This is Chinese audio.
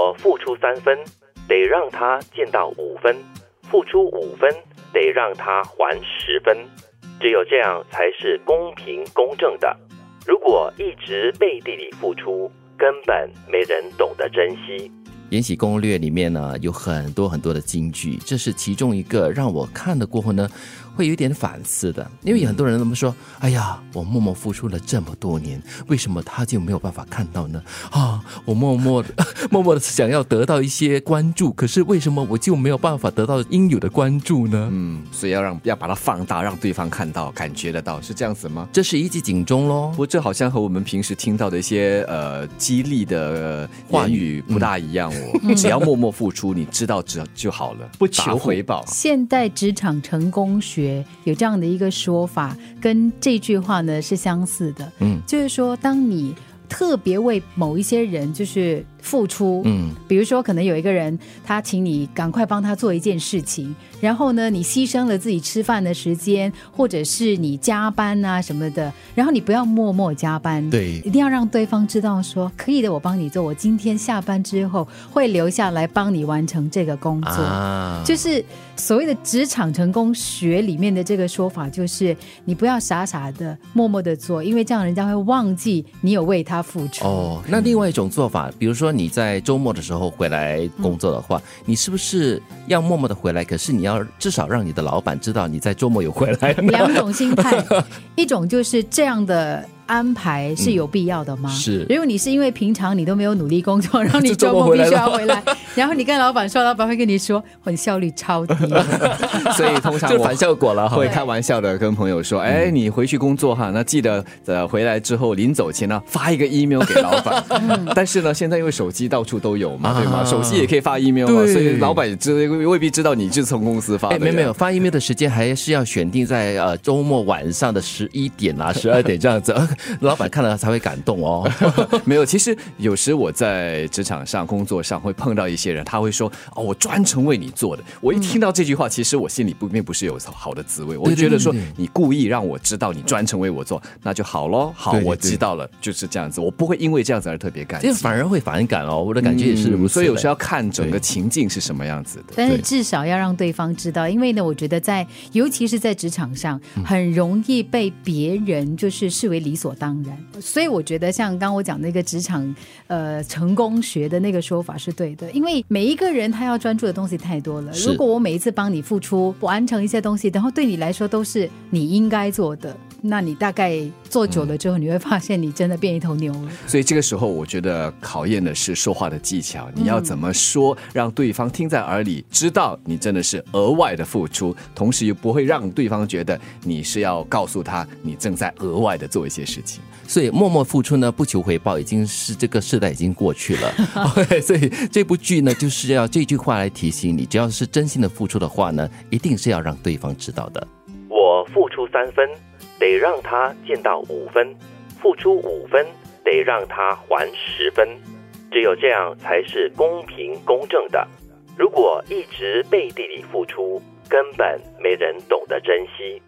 我付出三分，得让他见到五分；付出五分，得让他还十分。只有这样才是公平公正的。如果一直背地里付出，根本没人懂得珍惜。《延禧攻略》里面呢有很多很多的金句，这是其中一个让我看了过后呢。会有点反思的，因为很多人那么说：“哎呀，我默默付出了这么多年，为什么他就没有办法看到呢？”啊，我默默的、默默的想要得到一些关注，可是为什么我就没有办法得到应有的关注呢？嗯，所以要让要把它放大，让对方看到、感觉得到，是这样子吗？这是一记警钟喽。不过这好像和我们平时听到的一些呃激励的话语不大一样哦。只要默默付出，你知道只就好了，不求回报。现代职场成功学。有这样的一个说法，跟这句话呢是相似的。嗯，就是说，当你特别为某一些人，就是。付出，嗯，比如说，可能有一个人，他请你赶快帮他做一件事情，然后呢，你牺牲了自己吃饭的时间，或者是你加班啊什么的，然后你不要默默加班，对，一定要让对方知道说，可以的，我帮你做，我今天下班之后会留下来帮你完成这个工作，就是所谓的职场成功学里面的这个说法，就是你不要傻傻的默默的做，因为这样人家会忘记你有为他付出。哦，那另外一种做法，比如说。你在周末的时候回来工作的话，你是不是要默默的回来？可是你要至少让你的老板知道你在周末有回来。两种心态，一种就是这样的。安排是有必要的吗？是，如果你是因为平常你都没有努力工作，然后你周末必须要回来，然后你跟老板说，老板会跟你说，我效率超低，所以通常就反效果了。会开玩笑的跟朋友说，哎，你回去工作哈，那记得呃回来之后临走前呢发一个 email 给老板。但是呢，现在因为手机到处都有嘛，对吗？手机也可以发 email 嘛，所以老板也知未必知道你是从公司发。没有没有发 email 的时间还是要选定在呃周末晚上的十一点啊十二点这样子。老板看了才会感动哦。没有，其实有时我在职场上、工作上会碰到一些人，他会说：“哦，我专程为你做的。”我一听到这句话，其实我心里不并不是有好的滋味。我觉得说你故意让我知道你专程为我做，那就好喽。好，我知道了，就是这样子。我不会因为这样子而特别感激，反而会反感哦。我的感觉也是如此。所以有时候要看整个情境是什么样子的。但是至少要让对方知道，因为呢，我觉得在尤其是在职场上，很容易被别人就是视为理所当然。所以我觉得，像刚我讲那个职场呃成功学的那个说法是对的，因为每一个人他要专注的东西太多了。如果我每一次帮你付出完成一些东西，然后对你来说都是你应该做的。那你大概做久了之后，你会发现你真的变一头牛了。所以这个时候，我觉得考验的是说话的技巧。你要怎么说，让对方听在耳里，知道你真的是额外的付出，同时又不会让对方觉得你是要告诉他你正在额外的做一些事情。所以默默付出呢，不求回报，已经是这个时代已经过去了。所以这部剧呢，就是要这句话来提醒你：只要是真心的付出的话呢，一定是要让对方知道的。我付出三分。得让他见到五分，付出五分，得让他还十分，只有这样才是公平公正的。如果一直背地里付出，根本没人懂得珍惜。